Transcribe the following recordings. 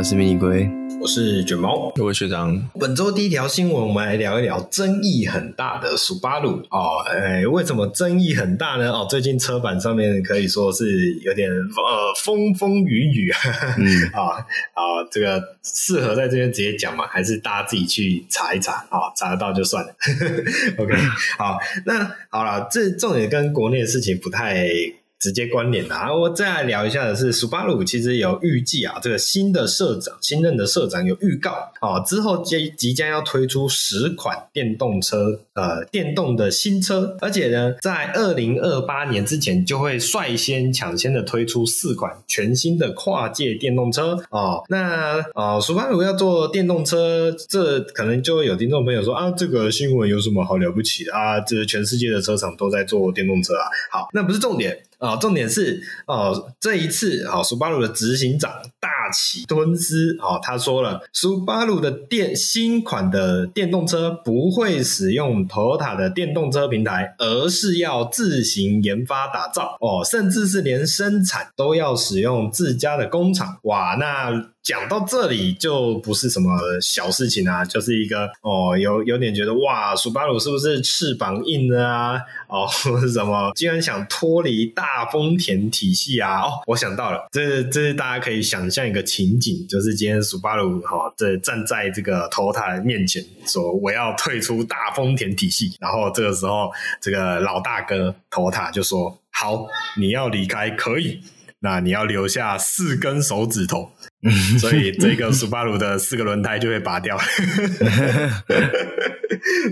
我是迷你龟。我是卷毛，各位学长。本周第一条新闻，我们来聊一聊争议很大的 Subaru 哦。哎，为什么争议很大呢？哦，最近车板上面可以说是有点呃风风雨雨。嗯 啊啊，这个适合在这边直接讲吗？还是大家自己去查一查啊？查得到就算了。OK，好，那好了，这重点跟国内的事情不太。直接关联啊！我再来聊一下的是，Subaru 其实有预计啊，这个新的社长，新任的社长有预告啊，之后即即将要推出十款电动车，呃，电动的新车，而且呢，在二零二八年之前就会率先抢先的推出四款全新的跨界电动车哦。那啊，Subaru 要做电动车，这可能就有听众朋友说啊，这个新闻有什么好了不起的啊？这全世界的车厂都在做电动车啊。好，那不是重点。啊、重点是哦，这一次啊，Subaru 的执行长大崎敦司啊，他说了，Subaru 的电新款的电动车不会使用 Toyota 的电动车平台，而是要自行研发打造哦，甚至是连生产都要使用自家的工厂。哇，那。讲到这里就不是什么小事情啊，就是一个哦，有有点觉得哇斯巴鲁是不是翅膀硬了啊？哦，是什么，竟然想脱离大丰田体系啊？哦，我想到了，这这是大家可以想象一个情景，就是今天斯巴鲁哈、哦，这站在这个 Toyota 面前说我要退出大丰田体系，然后这个时候这个老大哥 Toyota 就说好，你要离开可以。那你要留下四根手指头，所以这个 Subaru 的四个轮胎就会拔掉。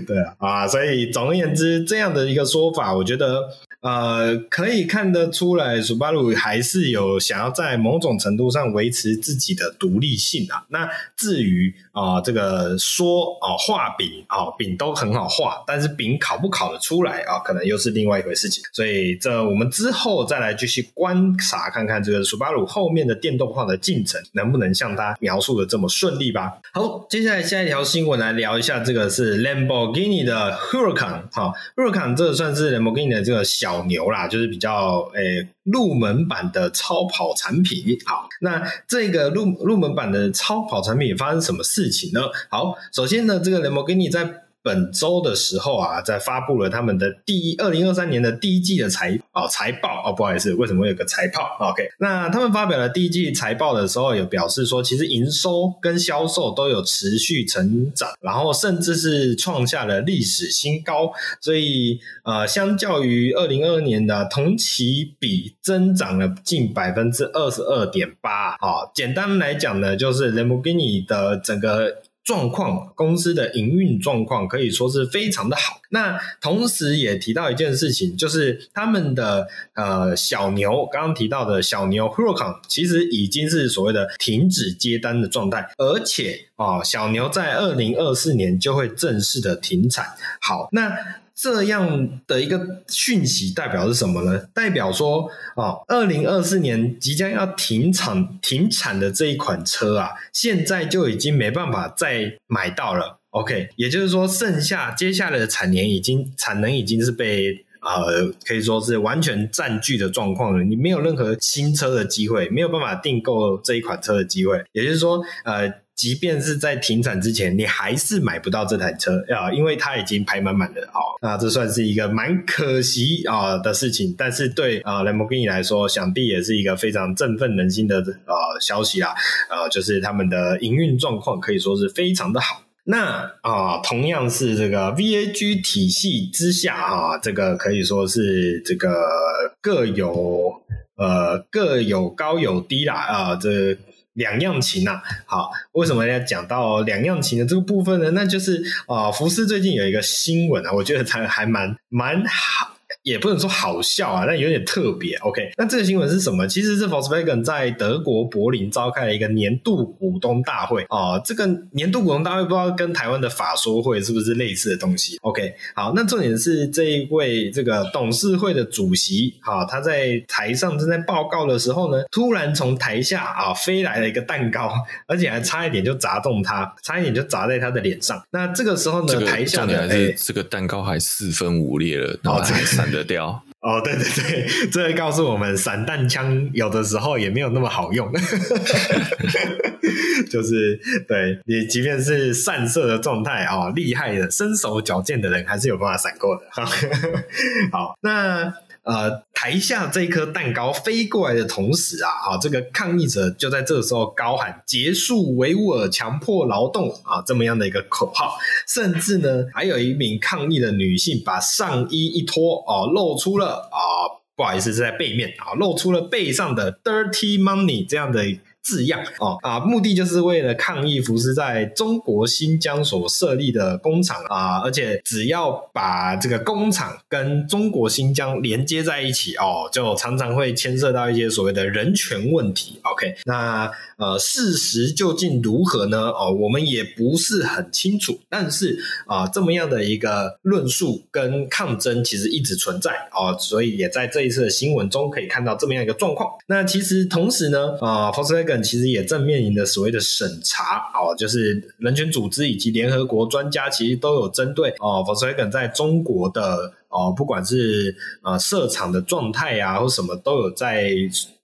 对啊，啊，所以总而言之，这样的一个说法，我觉得。呃，可以看得出来，Subaru 还是有想要在某种程度上维持自己的独立性啊。那至于啊、呃，这个说啊画饼啊饼都很好画，但是饼烤不烤得出来啊，可能又是另外一回事情。所以这我们之后再来继续观察看看这个 Subaru 后面的电动化的进程能不能像他描述的这么顺利吧。好，接下来下一条新闻来聊一下，这个是 Lamborghini 的 Huracan 好，Huracan 这算是 Lamborghini 的这个小。牛啦，就是比较诶、入门版的超跑产品。好，那这个入入门版的超跑产品发生什么事情呢？好，首先呢，这个雷摩根尼在本周的时候啊，在发布了他们的第一二零二三年的第一季的财哦财报哦，不好意思，为什么会有个财报？OK，那他们发表了第一季财报的时候，有表示说，其实营收跟销售都有持续成长，然后甚至是创下了历史新高，所以呃，相较于二零二二年的同期比增长了近百分之二十二点八。好，简单来讲呢，就是 Lamborghini 的整个。状况，公司的营运状况可以说是非常的好。那同时也提到一件事情，就是他们的呃小牛，刚刚提到的小牛 Huracan 其实已经是所谓的停止接单的状态，而且啊、哦，小牛在二零二四年就会正式的停产。好，那。这样的一个讯息代表是什么呢？代表说，哦，二零二四年即将要停产停产的这一款车啊，现在就已经没办法再买到了。OK，也就是说，剩下接下来的产年已经产能已经是被呃，可以说是完全占据的状况了。你没有任何新车的机会，没有办法订购这一款车的机会。也就是说，呃。即便是在停产之前，你还是买不到这台车啊，因为它已经排满满的哦。那这算是一个蛮可惜啊的事情，但是对啊兰博基尼来说，想必也是一个非常振奋人心的呃消息啦。呃，就是他们的营运状况可以说是非常的好。那啊，同样是这个 VAG 体系之下啊，这个可以说是这个各有呃各有高有低啦啊，这。两样情啊，好，为什么要讲到两样琴的这个部分呢？那就是啊、福斯最近有一个新闻啊，我觉得它还蛮蛮好。也不能说好笑啊，但有点特别。OK，那这个新闻是什么？其实是 Volkswagen 在德国柏林召开了一个年度股东大会啊、哦。这个年度股东大会不知道跟台湾的法说会是不是类似的东西？OK，好，那重点是这一位这个董事会的主席啊，他在台上正在报告的时候呢，突然从台下啊飞来了一个蛋糕，而且还差一点就砸中他，差一点就砸在他的脸上。那这个时候呢，这个、台下的、欸、这个蛋糕还四分五裂了，然后这个 散。得掉哦，对对对，这告诉我们，散弹枪有的时候也没有那么好用，就是对你，即便是散射的状态哦，厉害的、身手矫健的人，还是有办法闪过的。好，那。呃，台下这一颗蛋糕飞过来的同时啊，啊，这个抗议者就在这个时候高喊“结束维吾尔强迫劳动”啊，这么样的一个口号，甚至呢，还有一名抗议的女性把上衣一脱，啊，露出了啊，不好意思，是在背面啊，露出了背上的 “dirty money” 这样的。字样哦啊，目的就是为了抗议福斯在中国新疆所设立的工厂啊，而且只要把这个工厂跟中国新疆连接在一起哦，就常常会牵涉到一些所谓的人权问题。OK，那呃，事实究竟如何呢？哦，我们也不是很清楚。但是啊，这么样的一个论述跟抗争其实一直存在哦，所以也在这一次的新闻中可以看到这么样一个状况。那其实同时呢，啊，Volkswagen 其实也正面临的所谓的审查哦，就是人权组织以及联合国专家其实都有针对哦，Volkswagen 在中国的哦，不管是呃设厂的状态啊，或什么都有在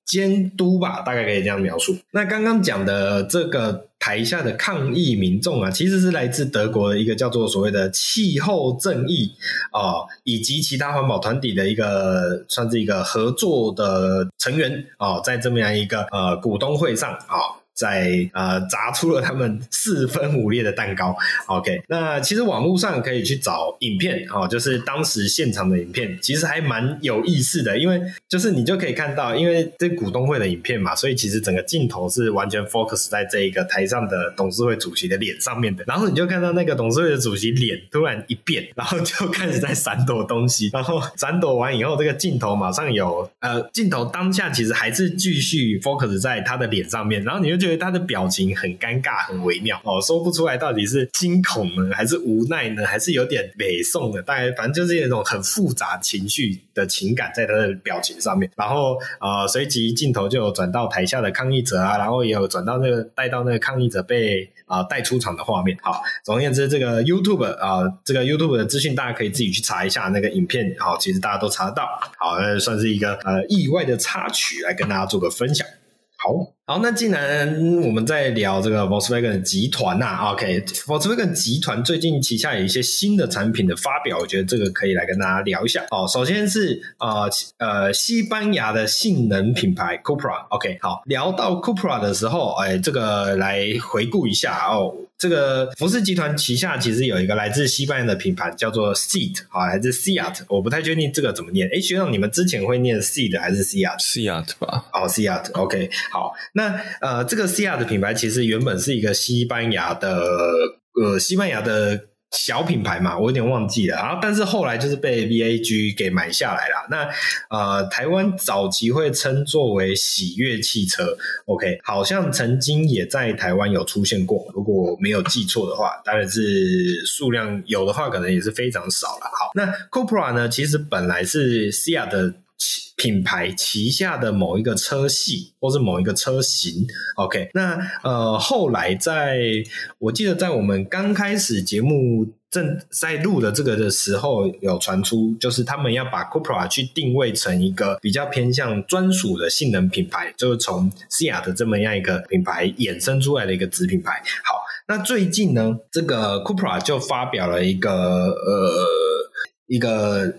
监督吧，大概可以这样描述。那刚刚讲的这个台下的抗议民众啊，其实是来自德国的一个叫做所谓的气候正义啊、以及其他环保团体的一个算是一个合作的成员啊、在这么样一个呃股东会上啊。在呃砸出了他们四分五裂的蛋糕。OK，那其实网络上可以去找影片哦，就是当时现场的影片，其实还蛮有意思的，因为就是你就可以看到，因为这股东会的影片嘛，所以其实整个镜头是完全 focus 在这一个台上的董事会主席的脸上面的，然后你就看到那个董事会的主席脸突然一变，然后就开始在闪躲东西，然后闪躲完以后，这个镜头马上有呃镜头当下其实还是继续 focus 在他的脸上面，然后你就。觉得他的表情很尴尬，很微妙哦，说不出来到底是惊恐呢，还是无奈呢，还是有点北宋的，大概反正就是一种很复杂情绪的情感在他的表情上面。然后呃，随即镜头就转到台下的抗议者啊，然后也有转到那个带到那个抗议者被啊、带出场的画面。好，总而言之，这个 YouTube 啊、这个 YouTube 的资讯大家可以自己去查一下那个影片。好，其实大家都查得到。好，那算是一个呃意外的插曲，来跟大家做个分享。好。好，那既然我们在聊这个 Volkswagen 集团呐、啊，OK，Volkswagen 集团最近旗下有一些新的产品的发表，我觉得这个可以来跟大家聊一下。哦，首先是呃呃西班牙的性能品牌 Cupra，OK，好，聊到 Cupra 的时候，哎，这个来回顾一下哦，这个福斯集团旗下其实有一个来自西班牙的品牌叫做 Seat，好，来自 Seat，我不太确定这个怎么念。哎，学长，你们之前会念 Seat 还是 Seat？Seat 吧。哦，Seat，OK，好。那呃，这个 Seat 的品牌其实原本是一个西班牙的呃西班牙的小品牌嘛，我有点忘记了。然后，但是后来就是被 VAG 给买下来了。那呃，台湾早期会称作为喜悦汽车，OK，好像曾经也在台湾有出现过，如果没有记错的话，当然是数量有的话，可能也是非常少了。好，那 Cupra 呢，其实本来是西亚的。品牌旗下的某一个车系，或是某一个车型，OK，那呃，后来在我记得在我们刚开始节目正在录的这个的时候，有传出就是他们要把 Cupra 去定位成一个比较偏向专属的性能品牌，就是从西亚的这么样一个品牌衍生出来的一个子品牌。好，那最近呢，这个 Cupra 就发表了一个呃一个。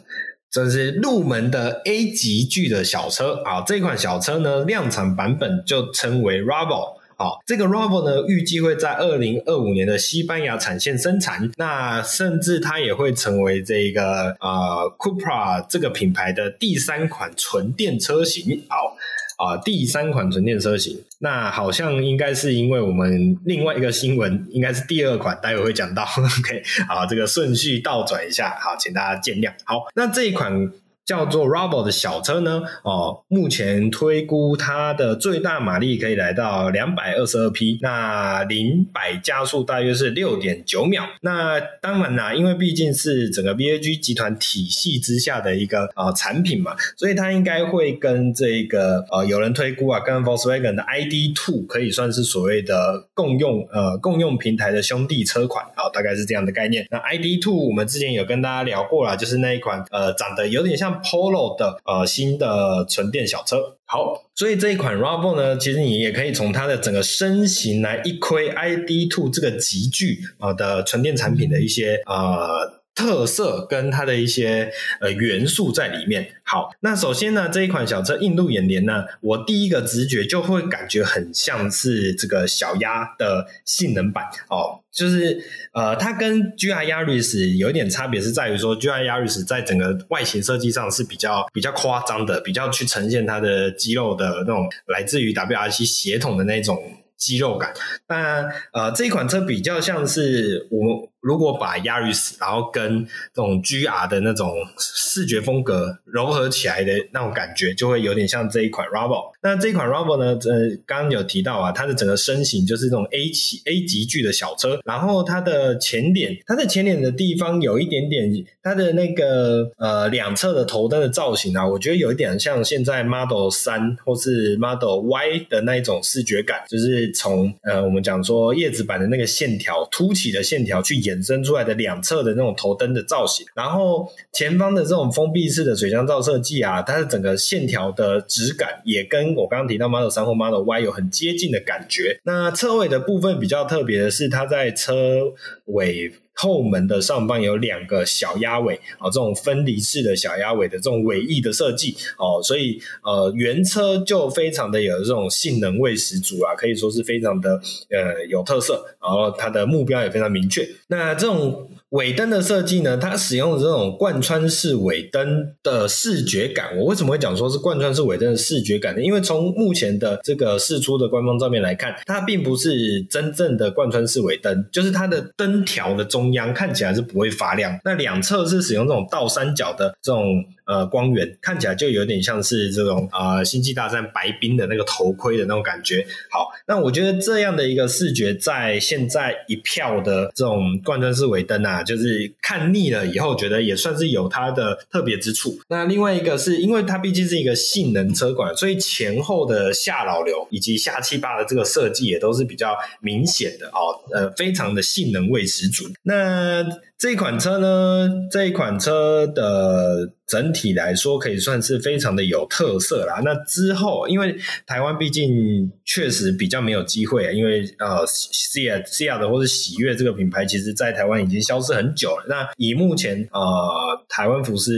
这是入门的 A 级距的小车啊，这款小车呢，量产版本就称为 Ravo 啊，这个 Ravo 呢，预计会在二零二五年的西班牙产线生产，那甚至它也会成为这个呃 Cupra 这个品牌的第三款纯电车型。好。啊，第三款纯电车型，那好像应该是因为我们另外一个新闻，应该是第二款，待会会讲到。OK，好，这个顺序倒转一下，好，请大家见谅。好，那这一款。叫做 Ravo 的小车呢，哦，目前推估它的最大马力可以来到两百二十二匹，那零百加速大约是六点九秒。那当然啦，因为毕竟是整个 VAG 集团体系之下的一个呃产品嘛，所以它应该会跟这个呃有人推估啊，跟 Volkswagen 的 ID.2 可以算是所谓的共用呃共用平台的兄弟车款啊，大概是这样的概念。那 ID.2 我们之前有跟大家聊过了，就是那一款呃长得有点像。Polo 的呃新的纯电小车。好，所以这一款 RAV4 呢，其实你也可以从它的整个身形来一窥 ID. Two 这个集聚啊的纯电产品的一些呃。特色跟它的一些呃元素在里面。好，那首先呢，这一款小车映入眼帘呢，我第一个直觉就会感觉很像是这个小鸭的性能版哦，就是呃，它跟 GR Yaris 有一点差别是在于说，GR Yaris 在整个外形设计上是比较比较夸张的，比较去呈现它的肌肉的那种来自于 WRC 血统的那种肌肉感。但呃，这一款车比较像是我。如果把 Yaris 然后跟这种 GR 的那种视觉风格融合起来的那种感觉，就会有点像这一款 RAV4。那这一款 RAV4 呢，呃，刚刚有提到啊，它的整个身形就是这种 A 级 A 级距的小车，然后它的前脸，它的前脸的地方有一点点，它的那个呃两侧的头灯的造型啊，我觉得有一点像现在 Model 3或是 Model Y 的那一种视觉感，就是从呃我们讲说叶子板的那个线条凸起的线条去。衍生出来的两侧的那种头灯的造型，然后前方的这种封闭式的水箱罩设计啊，它的整个线条的质感也跟我刚刚提到 Model 三或 Model Y 有很接近的感觉。那车尾的部分比较特别的是，它在车尾。后门的上方有两个小鸭尾啊，这种分离式的小鸭尾的这种尾翼的设计哦，所以呃原车就非常的有这种性能味十足啊，可以说是非常的呃有特色，然后它的目标也非常明确。那这种。尾灯的设计呢，它使用的这种贯穿式尾灯的视觉感，我为什么会讲说是贯穿式尾灯的视觉感呢？因为从目前的这个试出的官方照片来看，它并不是真正的贯穿式尾灯，就是它的灯条的中央看起来是不会发亮，那两侧是使用这种倒三角的这种。呃，光源看起来就有点像是这种呃，星际大战白冰的那个头盔的那种感觉。好，那我觉得这样的一个视觉，在现在一票的这种贯穿式尾灯啊，就是看腻了以后，觉得也算是有它的特别之处。那另外一个是因为它毕竟是一个性能车款，所以前后的下扰流以及下气坝的这个设计也都是比较明显的哦，呃，非常的性能味十足。那这一款车呢，这一款车的整体来说可以算是非常的有特色啦。那之后，因为台湾毕竟确实比较没有机会，因为呃，SEAT、SEAT 的或是喜悦这个品牌，其实在台湾已经消失很久了。那以目前呃，台湾福斯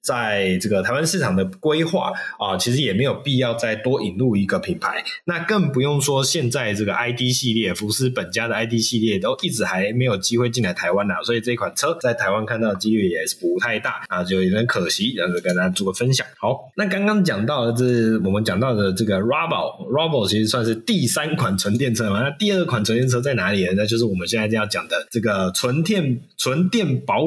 在这个台湾市场的规划啊，其实也没有必要再多引入一个品牌。那更不用说现在这个 ID 系列，福斯本家的 ID 系列都一直还没有机会进来台湾啦，所以这。款车在台湾看到的几率也是不太大啊，就有点可惜，然后跟大家做个分享。好，那刚刚讲到的这我们讲到的这个 RAV4，RAV4 其实算是第三款纯电车嘛。那第二款纯电车在哪里呢？那就是我们现在要讲的这个纯电纯电宝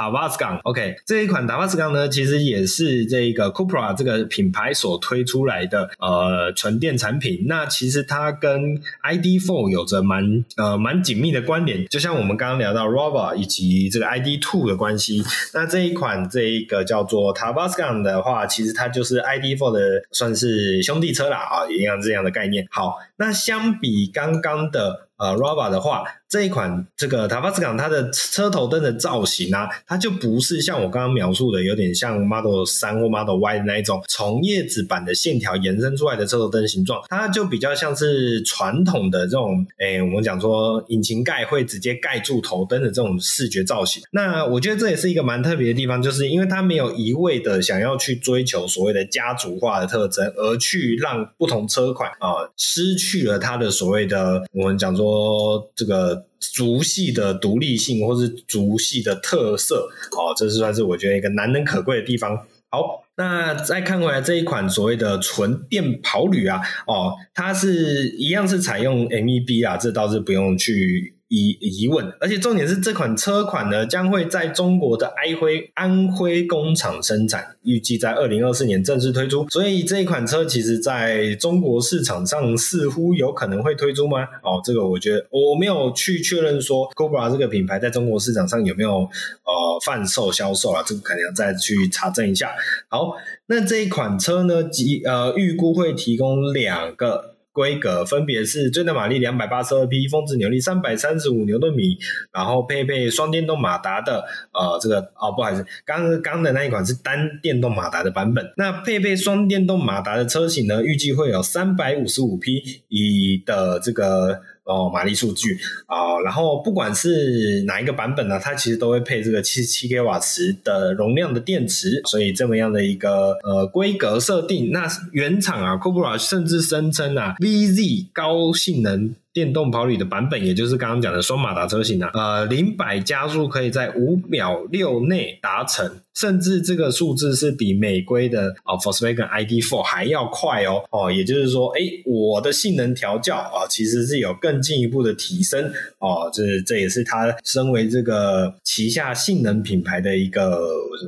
Tavascan。OK，这一款 Tavascan 呢，其实也是这个 Cupra 这个品牌所推出来的呃纯电产品。那其实它跟 ID.4 有着蛮呃蛮紧密的关联，就像我们刚刚聊到 RAV4 以及这个 ID.2 的关系，那这一款这一个叫做 Tavascan 的话，其实它就是 ID.4 的算是兄弟车啦啊，一样这样的概念。好，那相比刚刚的呃 RAV4 的话。这一款这个 Tavascan 它的车头灯的造型啊，它就不是像我刚刚描述的，有点像 Model 3或 Model Y 的那一种从叶子板的线条延伸出来的车头灯形状，它就比较像是传统的这种，诶，我们讲说引擎盖会直接盖住头灯的这种视觉造型。那我觉得这也是一个蛮特别的地方，就是因为它没有一味的想要去追求所谓的家族化的特征，而去让不同车款啊、失去了它的所谓的我们讲说这个。族系的独立性，或是族系的特色，哦，这是算是我觉得一个难能可贵的地方。好，那再看回来这一款所谓的纯电跑旅啊，哦，它是一样是采用 MEB 啊，这倒是不用去。疑疑问，而且重点是这款车款呢，将会在中国的安徽安徽工厂生产，预计在二零二四年正式推出。所以这一款车其实在中国市场上似乎有可能会推出吗？哦，这个我觉得我没有去确认说 Cobra 这个品牌在中国市场上有没有呃贩售销售啊，这个可能要再去查证一下。好，那这一款车呢，即呃预估会提供两个。规格，分别是最大马力两百八十二匹，峰值扭力三百三十五牛顿米，然后配备双电动马达的，呃，这个哦，不好意思，刚刚的那一款是单电动马达的版本。那配备双电动马达的车型呢，预计会有三百五十五匹以的这个。哦，马力数据啊、然后不管是哪一个版本呢，它其实都会配这个七十七 k 瓦时的容量的电池，所以这么样的一个呃规格设定，那原厂啊，Cupra 甚至声称啊，VZ 高性能。电动跑旅的版本，也就是刚刚讲的双马达车型啊，呃，零百加速可以在五秒六内达成，甚至这个数字是比美规的啊 Volkswagen ID.4 还要快哦哦，也就是说，哎，我的性能调教啊，其实是有更进一步的提升哦，这这也是它身为这个旗下性能品牌的一个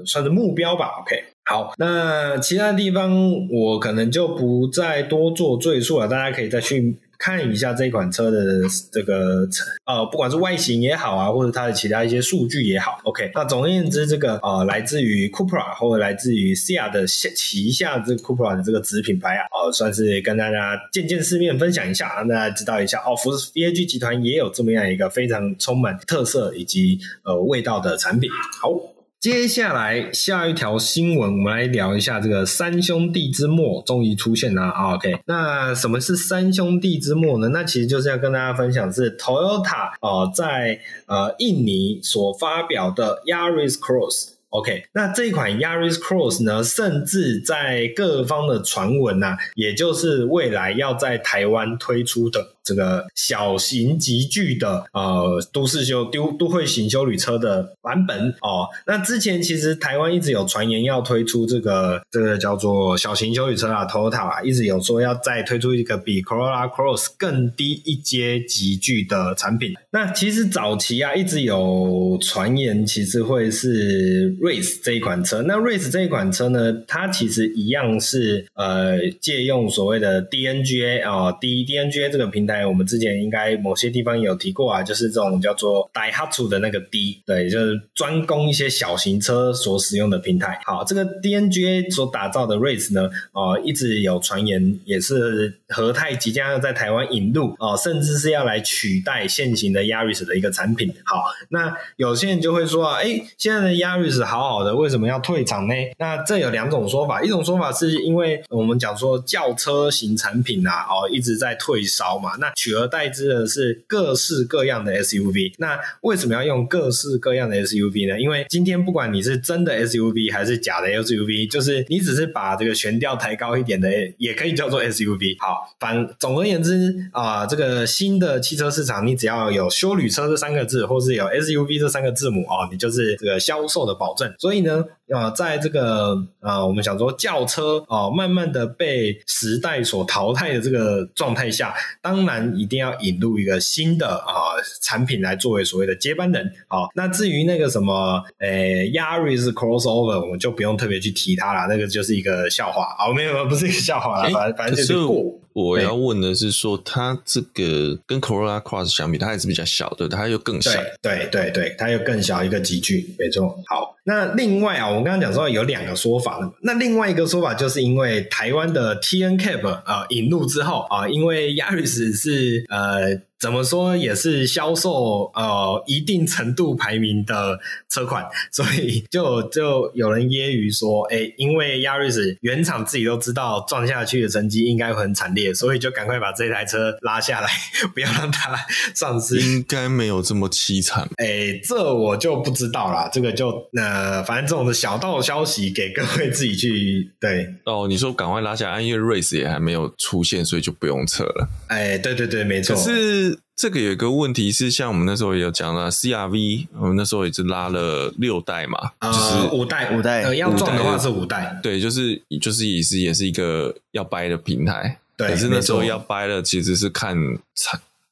算是目标吧。OK，好，那其他地方我可能就不再多做赘述了，大家可以再去。看一下这款车的这个呃，不管是外形也好啊，或者它的其他一些数据也好，OK。那总而言之，这个呃，来自于 Cupra 或者来自于 SEAT 的旗下这个 Cupra 的这个子品牌啊，呃，算是跟大家见见世面，分享一下，让大家知道一下哦，福斯 VAG 集团也有这么样一个非常充满特色以及呃味道的产品。好。接下来下一条新闻，我们来聊一下这个三兄弟之末终于出现了。OK，那什么是三兄弟之末呢？那其实就是要跟大家分享是 Toyota 啊、呃，在呃印尼所发表的 Yaris Cross。OK，那这款 Yaris Cross 呢，甚至在各方的传闻呐，也就是未来要在台湾推出的。这个小型级距的呃都市修都都会型休旅车的版本哦，那之前其实台湾一直有传言要推出这个这个叫做小型休旅车啊，Toyota 啊，一直有说要再推出一个比 Corolla Cross 更低一阶级距的产品。那其实早期啊一直有传言，其实会是 Race 这一款车。那 Race 这一款车呢，它其实一样是呃借用所谓的 DNGA 啊、D DNGA 这个平台。我们之前应该某些地方有提过啊，就是这种叫做 Daihatsu 的那个 D，对，就是专供一些小型车所使用的平台。好，这个 DNGA 所打造的 Race 呢，哦、一直有传言也是和泰即将要在台湾引入哦、甚至是要来取代现行的 Yaris 的一个产品。好，那有些人就会说啊，哎，现在的 Yaris 好好的，为什么要退场呢？那这有两种说法，一种说法是因为我们讲说轿车型产品啊，哦，一直在退烧嘛。那取而代之的是各式各样的 SUV。那为什么要用各式各样的 SUV 呢？因为今天不管你是真的 SUV 还是假的 SUV，就是你只是把这个悬吊抬高一点的，也可以叫做 SUV。好，反总而言之啊、这个新的汽车市场，你只要有休旅车这三个字，或是有 SUV 这三个字母、哦，你就是这个销售的保证。所以呢。啊、呃，在这个呃，我们想说轿车啊、呃，慢慢的被时代所淘汰的这个状态下，当然一定要引入一个新的啊、呃、产品来作为所谓的接班人。啊、呃，那至于那个什么呃 Yaris Crossover，我们就不用特别去提它了，那个就是一个笑话啊、哦，没有，不是一个笑话了，反正反正就是过。我要问的是说，它这个跟 Corolla Cross 相比，它还是比较小的，它又更小。对对对，它又更小一个集距，没错。好，那另外啊，我们刚刚讲说有两个说法，那另外一个说法就是因为台湾的 TNCAP 啊、引入之后啊、因为 Yaris 是呃。怎么说也是销售呃一定程度排名的车款，所以就就有人揶揄说，哎，因为 Yaris 原厂自己都知道撞下去的成绩应该会很惨烈，所以就赶快把这台车拉下来，不要让它上市。应该没有这么凄惨。哎，这我就不知道啦，这个就呃，反正这种的小道消息给各位自己去对。哦，你说赶快拉下来，因为 Race 也还没有出现，所以就不用测了。哎，对对对，没错。可是。这个有一个问题是，像我们那时候也有讲了，CRV，我们那时候也是拉了六代嘛，呃、就是五代，五代，呃，要撞的话是五代，对，就是就是也是也是一个要掰的平台，对，可是那时候要掰了其实是看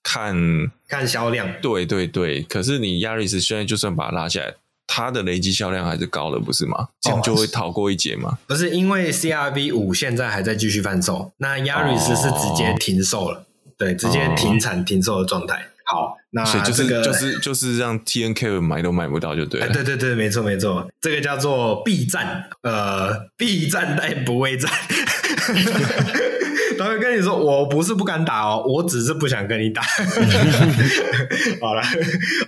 看看销量，对对对，可是你 Yaris 现在就算把它拉下来，它的累积销量还是高的，不是吗？这样就会逃过一劫吗？不是，因为 CRV 五现在还在继续贩售，那 Yaris 是直接停售了。哦对，直接停产停售的状态。好，那这个就是就是就是让 T N K 买都买不到就对了。对对对，没错没错，这个叫做 B 站，呃，，B 站但不畏战。他会跟你说，我不是不敢打哦，我只是不想跟你打。好了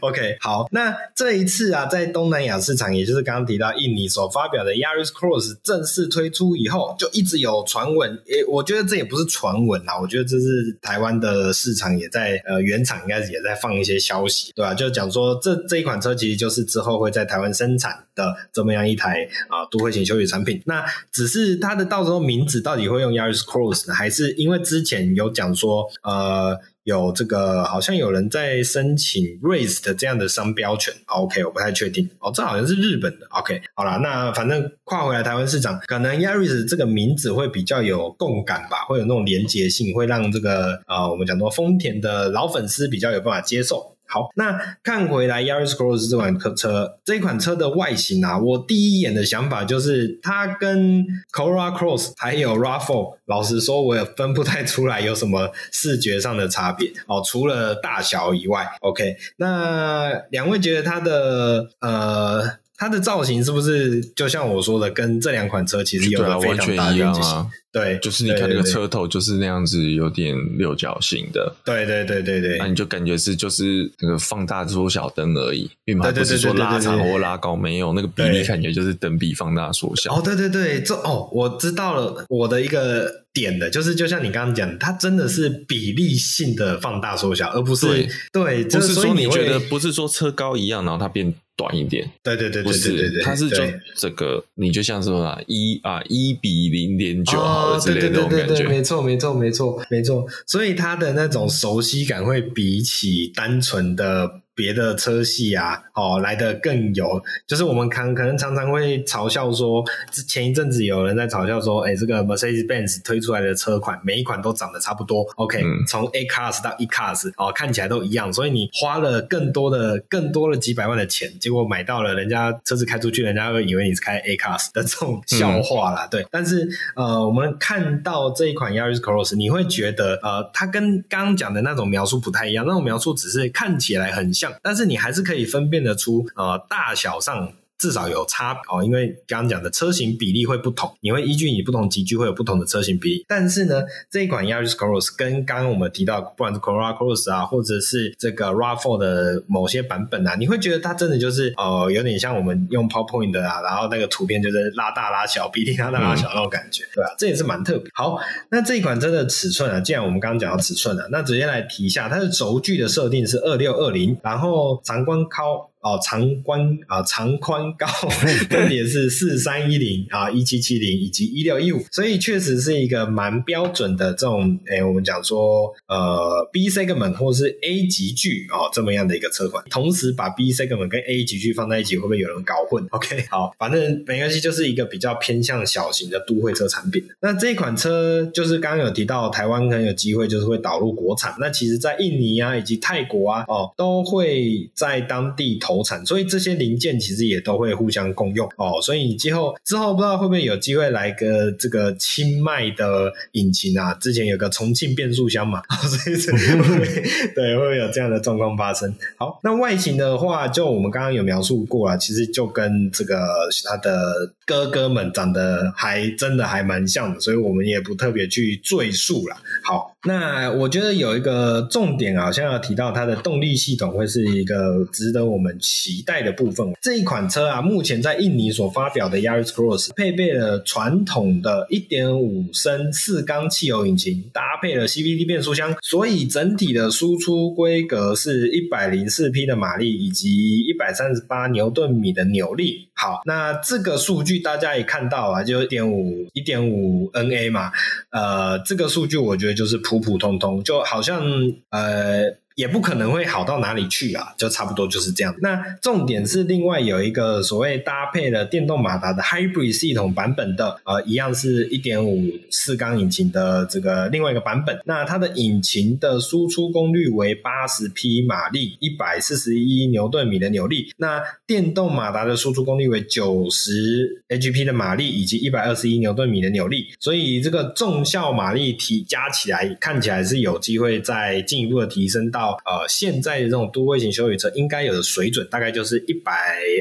，OK，好，那这一次啊，在东南亚市场，也就是刚刚提到印尼所发表的 Yaris Cross 正式推出以后，就一直有传闻。诶，我觉得这也不是传闻啊，我觉得这是台湾的市场也在呃原厂应该是也在放一些消息，对吧、啊？就讲说这这一款车其实就是之后会在台湾生产的这么样一台啊都会型休旅产品。那只是它的到时候名字到底会用 Yaris Cross 呢，还是是因为之前有讲说呃。有这个，好像有人在申请 Race 的这样的商标权。OK，我不太确定。哦，这好像是日本的。OK，好啦，那反正跨回来台湾市场，可能 Yaris 这个名字会比较有共感吧，会有那种连结性，会让这个呃，我们讲说丰田的老粉丝比较有办法接受。好，那看回来，Yaris Cross 这款车，这款车的外形啊，我第一眼的想法就是它跟 Corolla Cross 还有 RAV4，老实说，我也分不太出来有什么视觉上的差别哦，除了大小以外。OK，那两位觉得它的呃，它的造型是不是就像我说的，跟这两款车其实有个非常大的连接性？对，就是你看那个车头就是那样子，有点六角形的。对对对对对，那你就感觉是就是那个放大缩小灯而已，并不是说拉长或拉高，没有那个比例，感觉就是等比放大缩小。哦，对对对，这哦，我知道了，我的一个点的，就是就像你刚刚讲的，它真的是比例性的放大缩小，而不是对，对不是说你觉得不是说车高一样，然后它变短一点。对对对不是，它是就这个，你就像说啊，一啊一比零点九。哦，对对对对对，没错没错没错没错，所以它的那种熟悉感会比起单纯的。别的车系啊，哦，来的更有，就是我们可可能常常会嘲笑说，前一阵子有人在嘲笑说，哎，这个 Mercedes-Benz 推出来的车款，每一款都长得差不多，OK，嗯，从 A Class 到 E Class，哦，看起来都一样，所以你花了更多的、更多了几百万的钱，结果买到了人家车子开出去，人家会以为你是开 A Class 的这种笑话啦，嗯，对。但是呃，我们看到这一款 Yaris Cross，你会觉得呃，它跟刚刚讲的那种描述不太一样，那种描述只是看起来很但是你还是可以分辨得出，呃，大小上。至少有差哦，因为刚刚讲的车型比例会不同，你会依据你不同级距会有不同的车型比例。但是呢，这一款 Yaris Cross 跟刚刚我们提到，不管是 Corolla Cross 啊，或者是这个 RAV4 的某些版本啊，你会觉得它真的就是呃，有点像我们用 PowerPoint 的啊，然后那个图片就是拉大拉小，比例拉大拉小那种感觉，嗯、对吧、啊？这也是蛮特别。好，那这一款车的尺寸啊，既然我们刚刚讲到尺寸啊，那直接来提一下，它的轴距的设定是二六二零，然后长宽高。哦，长宽啊，长宽高 分别是四三一零啊，一七七零以及一六一五，所以确实是一个蛮标准的这种，诶、欸、我们讲说呃 B segment 或是 A 级距啊、哦、这么样的一个车款，同时把 B segment 跟 A 级距放在一起，会不会有人搞混？OK，好，反正没关系，就是一个比较偏向小型的都会车产品。那这款车就是刚刚有提到，台湾很有机会就是会导入国产，那其实在印尼啊以及泰国啊哦都会在当地投。投产，所以这些零件其实也都会互相共用哦。所以你之后之后不知道会不会有机会来个这个清迈的引擎啊？之前有个重庆变速箱嘛，所以会对会不会有这样的状况发生？好，那外形的话，就我们刚刚有描述过了，其实就跟这个它的哥哥们长得还真的还蛮像的，所以我们也不特别去赘述了。好。那我觉得有一个重点啊，好像要提到它的动力系统会是一个值得我们期待的部分。这一款车啊，目前在印尼所发表的 Yaris Cross 配备了传统的1.5升四缸汽油引擎，搭配了 CVT 变速箱，所以整体的输出规格是104匹的马力以及138牛顿米的扭力。好，那这个数据大家也看到啊，就1.5 1.5 NA 嘛，呃，这个数据我觉得就是。普普通通，就好像呃。也不可能会好到哪里去啊，就差不多就是这样。那重点是另外有一个所谓搭配了电动马达的 Hybrid 系统版本的，呃，一样是一点五四缸引擎的这个另外一个版本。那它的引擎的输出功率为八十匹马力，一百四十一牛顿米的扭力。那电动马达的输出功率为九十 HP 的马力以及一百二十一牛顿米的扭力，所以这个重效马力提加起来，看起来是有机会再进一步的提升到到呃现在的这种都会型修理车应该有的水准，大概就是一百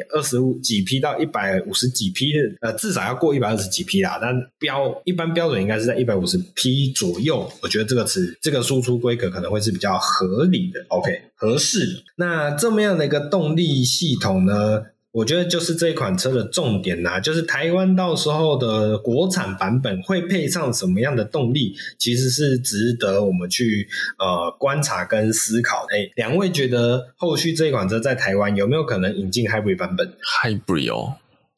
二十五几匹到一百五十几匹的，呃，至少要过一百二十几匹啦。但标一般标准应该是在一百五十匹左右，我觉得这个词这个输出规格可能会是比较合理的，OK，合适的。那这么样的一个动力系统呢？我觉得就是这款车的重点呐，就是台湾到时候的国产版本会配上什么样的动力，其实是值得我们去呃观察跟思考。哎，两位觉得后续这款车在台湾有没有可能引进 Hybrid 版本？Hybrid 哦，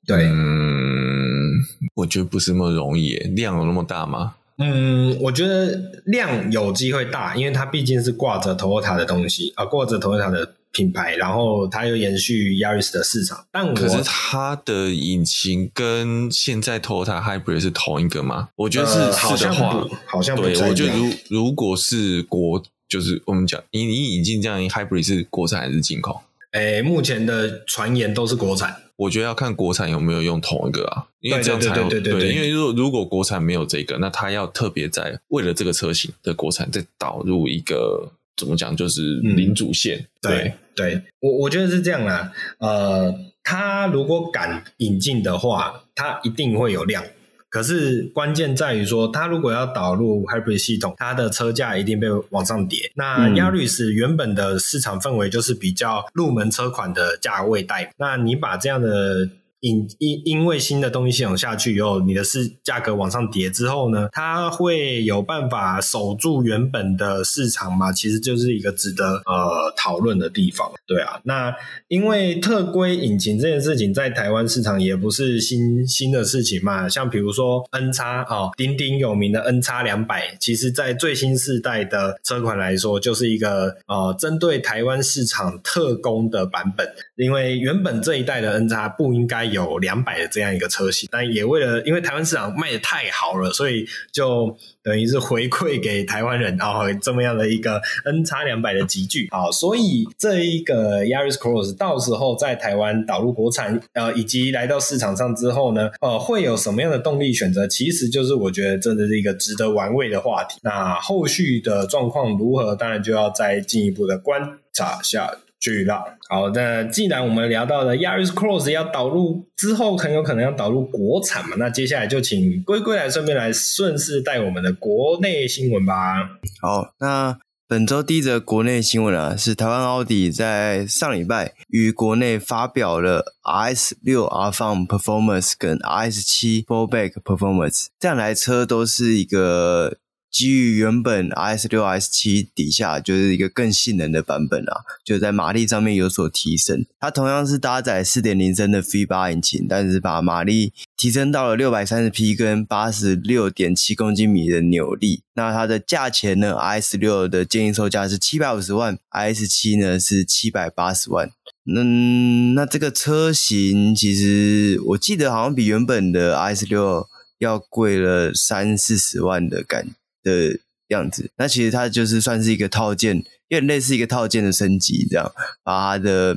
对，嗯，我觉得不是那么容易，量有那么大吗？嗯，我觉得量有机会大，因为它毕竟是挂着 Toyota 的东西啊，挂着 Toyota 的。品牌，然后它又延续 Yaris 的市场，但我可是它的引擎跟现在 Toyota Hybrid 是同一个吗？我觉得是，呃、好像不，好像不对。我觉得如如果是国，就是我们讲你你引进这样一 Hybrid 是国产还是进口？诶，目前的传言都是国产。我觉得要看国产有没有用同一个啊，因为这样才有对，对，对，对，对，对。因为如果如果国产没有这个，那它要特别在为了这个车型的国产再导入一个。怎么讲？就是零主线，嗯、对对，我我觉得是这样啦。呃，他如果敢引进的话，他一定会有量。可是关键在于说，他如果要导入 Hybrid 系统，它的车价一定被往上叠。那 Yaris 原本的市场氛围就是比较入门车款的价位带，那你把这样的。因因因为新的动力系统下去以后，你的市价格往上叠之后呢，它会有办法守住原本的市场吗？其实就是一个值得呃讨论的地方。对啊，那因为特规引擎这件事情在台湾市场也不是新新的事情嘛，像比如说 NX 哦，鼎鼎有名的 NX 两百，其实在最新世代的车款来说，就是一个呃针对台湾市场特供的版本，因为原本这一代的 NX 不应该。有两百的这样一个车型，但也为了因为台湾市场卖的太好了，所以就等于是回馈给台湾人啊、这么样的一个 NX 两百的集聚啊，所以这一个 Yaris Cross 到时候在台湾导入国产，呃，以及来到市场上之后呢，呃，会有什么样的动力选择？其实就是我觉得真的是一个值得玩味的话题。那后续的状况如何，当然就要再进一步的观察下。去了，好，那既然我们聊到了 Yaris Cross 要导入之后，很有可能要导入国产嘛，那接下来就请龟龟来顺便来顺势带我们的国内新闻吧。好，那本周第一则国内新闻啊，是台湾奥迪在上礼拜于国内发表了 RS 六 R-Form Performance 跟 RS 七 Fallback Performance 这两台车都是一个。基于原本 RS 六、RS 七底下就是一个更性能的版本啊，就在马力上面有所提升。它同样是搭载四点零升的 V 八引擎，但是把马力提升到了六百三十匹跟八十六点七公斤米的扭力。那它的价钱呢？i s 六的建议售价是七百五十万，i s 七呢是七百八十万。嗯，那这个车型其实我记得好像比原本的 i s 六要贵了三四十万的感觉。的样子，那其实它就是算是一个套件，有点类似一个套件的升级，这样把它的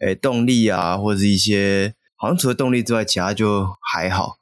诶、动力啊，或者是一些好像除了动力之外，其他就还好。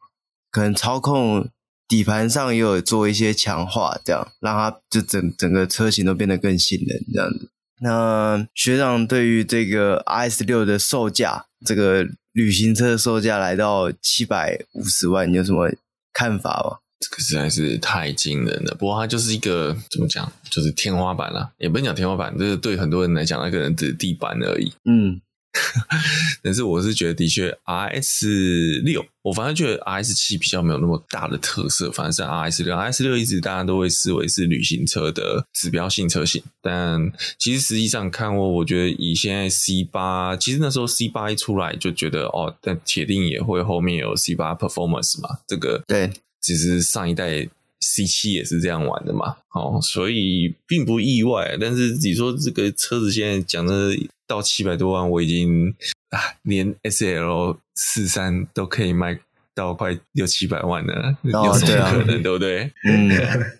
可能操控底盘上也有做一些强化，这样让它就整整个车型都变得更性能这样子。那学长对于这个 i s 六的售价，这个旅行车的售价来到七百五十万，你有什么看法吗？这个实在是太惊人了，不过它就是一个怎么讲，就是天花板啦，也不能讲天花板，这个对很多人来讲，那个人只是地板而已。嗯，但是我是觉得，的确，RS 六，我反正觉得 RS 七比较没有那么大的特色，反正是 RS 六，RS 六一直大家都会视为是旅行车的指标性车型，但其实实际上看过，我觉得以现在 C 八，其实那时候 C 八一出来就觉得哦，但铁定也会后面有 C 八 Performance 嘛，这个对。其实上一代 C 七也是这样玩的嘛，哦，所以并不意外。但是你说这个车子现在讲的到七百多万，我已经啊，连 S L 四三都可以卖到快六七百万了，哦、有什么可能，对，不对？嗯，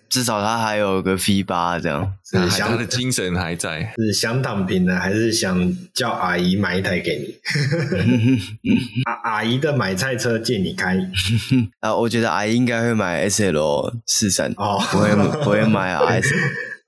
至少他还有个 V 八这样，是想他的精神还在。是想躺平呢，还是想叫阿姨买一台给你？阿阿姨的买菜车借你开？啊，我觉得阿姨应该会买 S L 四三哦，不会不会买 S。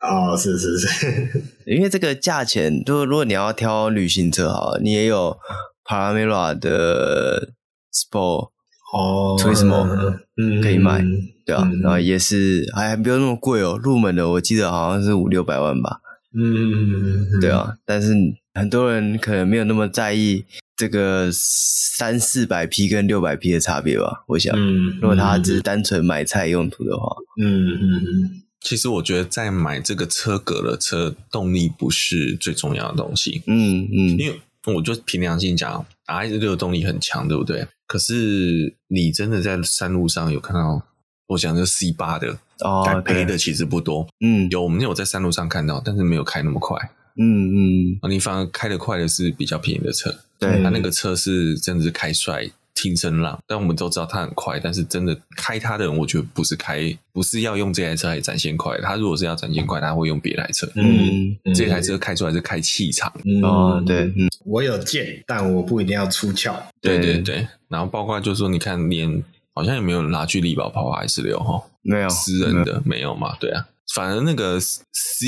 哦，是是是，因为这个价钱，就如果你要挑旅行车哈，你也有 Panamera 的 Sport 哦，Turismo 嗯，可以买，对啊，嗯、然后也是还还不用那么贵哦，入门的我记得好像是五六百万吧，嗯，对啊，但是很多人可能没有那么在意这个三四百 P 跟六百 P 的差别吧，我想，嗯，如果他只是单纯买菜用途的话，嗯嗯嗯。其实我觉得在买这个车格的车，动力不是最重要的东西。嗯嗯，因为我就凭良心讲，RS6 的动力很强，对不对？可是你真的在山路上有看到，我讲的 C 八的哦，该赔的其实不多。嗯，有我们有在山路上看到，但是没有开那么快。嗯嗯，你反而开得快的是比较便宜的车。对，他那个车是真的是开帅。听声浪，但我们都知道它很快，但是真的开它的人，我觉得不是开，不是要用这台车来展现快。他如果是要展现快，他会用别台车。嗯，这台车开出来是开气场。嗯、哦，对，嗯，我有剑，但我不一定要出鞘。对对对，然后包括就是说，你看，连好像也没有拿去力宝跑 S 六哈，没有私人的没有嘛？对啊，反而那个 C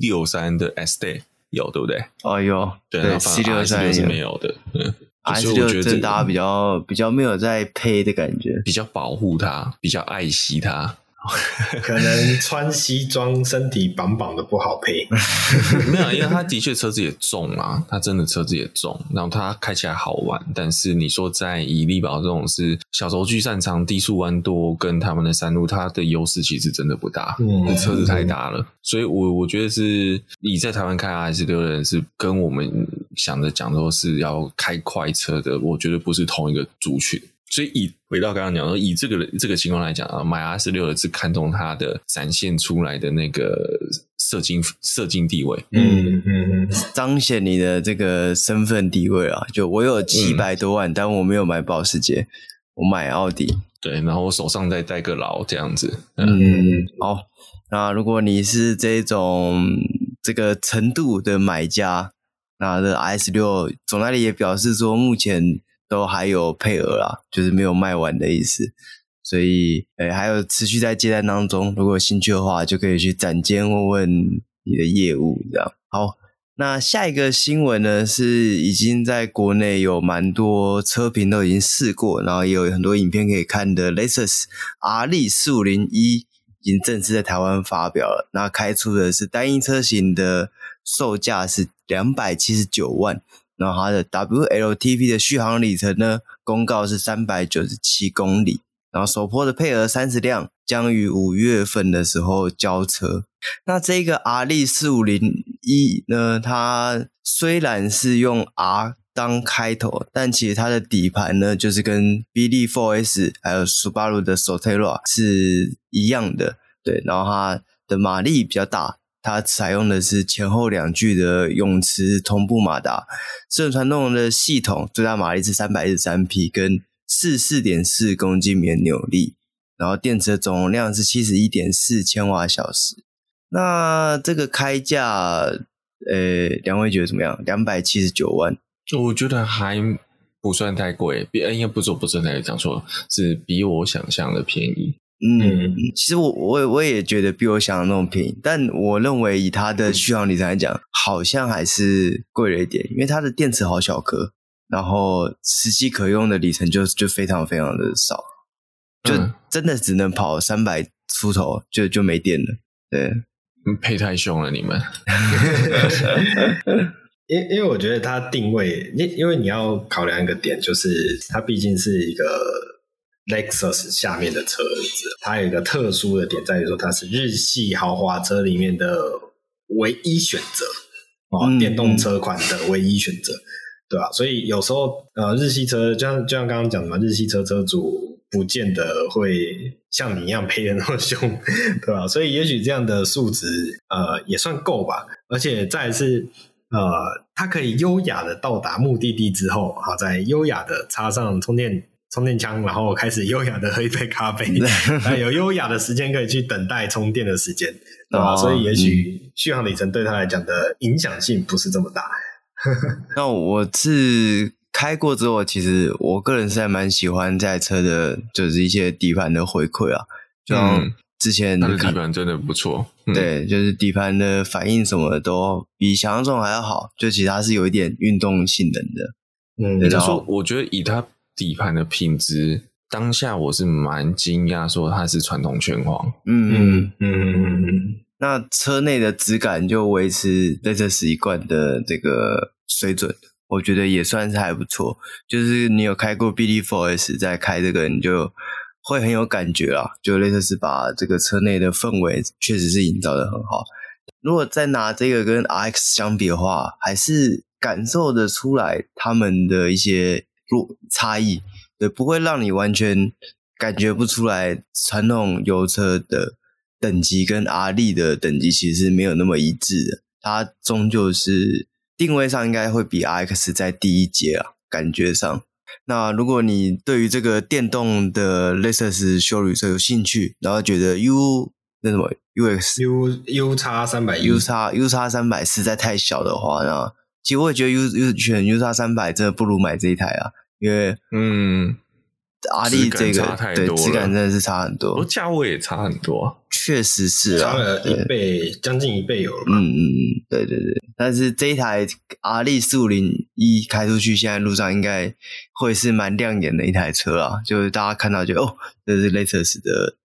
六三的 S Day 有，对不对？哦，有，对，C 六三是没有的，嗯。还是我觉得大家比较比较没有在配的感觉，比较保护他，比较爱惜它。可能穿西装，身体绑绑的不好配。没有，因为他的确车子也重啊，他真的车子也重，然后他开起来好玩。但是你说在以力宝这种是小轴距擅长低速弯多，跟他们的山路，它的优势其实真的不大，嗯，车子太大了。嗯、所以我我觉得是你在台湾开 R S 六的人是跟我们想着讲说是要开快车的，我觉得不是同一个族群。所以以回到刚刚讲说，以这个这个情况来讲啊，买 RS6 的是看中它的展现出来的那个社经社经地位，嗯嗯嗯，彰显你的这个身份地位啊。就我有七百多万，嗯、但我没有买保时捷，我买奥迪。对，然后我手上再带个劳这样子。嗯，嗯好。那如果你是这种这个程度的买家，那这 RS6 总代理也表示说，目前。都还有配额啦，就是没有卖完的意思，所以诶还有持续在接单当中。如果有兴趣的话，就可以去展间问问你的业务，这样。好，那下一个新闻呢，是已经在国内有蛮多车评都已经试过，然后也有很多影片可以看的。Lexus RLift 四五零一已经正式在台湾发表了，那开出的是单一车型的售价是两百七十九万。然后它的 WLTP 的续航里程呢，公告是三百九十七公里。然后首波的配额三十辆，将于五月份的时候交车。那这个 RLift 四五零一呢，它虽然是用 R 当开头，但其实它的底盘呢，就是跟 BD 4S 还有 Subaru 的 Solterra 是一样的。对，然后它的马力比较大。它采用的是前后两具的永磁同步马达，四轮传动的系统，最大马力是三百一十三匹，跟四四点四公斤米的扭力，然后电池的总容量是七十一点四千瓦小时。那这个开价，呃，两位觉得怎么样？两百七十九万，我觉得还不算太贵，比应该不是，不是太讲错了，是比我想象的便宜。嗯，其实我我我也觉得比我想的那种便宜，但我认为以它的续航里程来讲，好像还是贵了一点，因为它的电池好小颗，然后实际可用的里程就就非常非常的少，就真的只能跑三百出头就就没电了。对，配太凶了你们，因因为我觉得它定位，因因为你要考量一个点，就是它毕竟是一个。Lexus 下面的车子，它有一个特殊的点在于说，它是日系豪华车里面的唯一选择哦，嗯、电动车款的唯一选择，对吧？所以有时候呃，日系车就像就像刚刚讲的嘛，日系车车主不见得会像你一样赔的那么凶，对吧？所以也许这样的数值呃也算够吧，而且再来是呃，它可以优雅的到达目的地之后，好，再优雅的插上充电。充电枪，然后开始优雅的喝一杯咖啡，有优雅的时间可以去等待充电的时间，对吧？哦、所以也许续航里程对他来讲的影响性不是这么大。那我是开过之后，其实我个人是还蛮喜欢这台车的，就是一些底盘的回馈啊，就之前的底盘真的不错，嗯、对，就是底盘的反应什么的都比想象中还要好，就其实它是有一点运动性能的。嗯，就是说我觉得以它底盘的品质，当下我是蛮惊讶，说它是传统圈黄。嗯嗯嗯嗯嗯。那车内的质感就维持雷克萨斯一贯的这个水准，我觉得也算是还不错。就是你有开过 BD4S，再开这个，你就会很有感觉啊。就雷克萨斯把这个车内的氛围确实是营造的很好。如果再拿这个跟 RX 相比的话，还是感受得出来他们的一些弱差异，对，不会让你完全感觉不出来传统油车的。等级跟阿力的等级其实没有那么一致的，它终究是定位上应该会比 RX 在低一阶啊，感觉上。那如果你对于这个电动的 Lexus 休旅车有兴趣，然后觉得 U 那什么 UX U U 叉三百 U 叉 U 叉三百实在太小的话，那其实我也觉得 U U 选 U 叉三百真的不如买这一台啊，因为嗯。阿力这个对质感真的是差很多，价位也差很多，确实是啊，差了一倍，将近一倍有了。嗯嗯嗯，对对对。但是这一台阿力四五零一开出去，现在路上应该会是蛮亮眼的一台车啊，就是大家看到就哦，这是 Lexus 的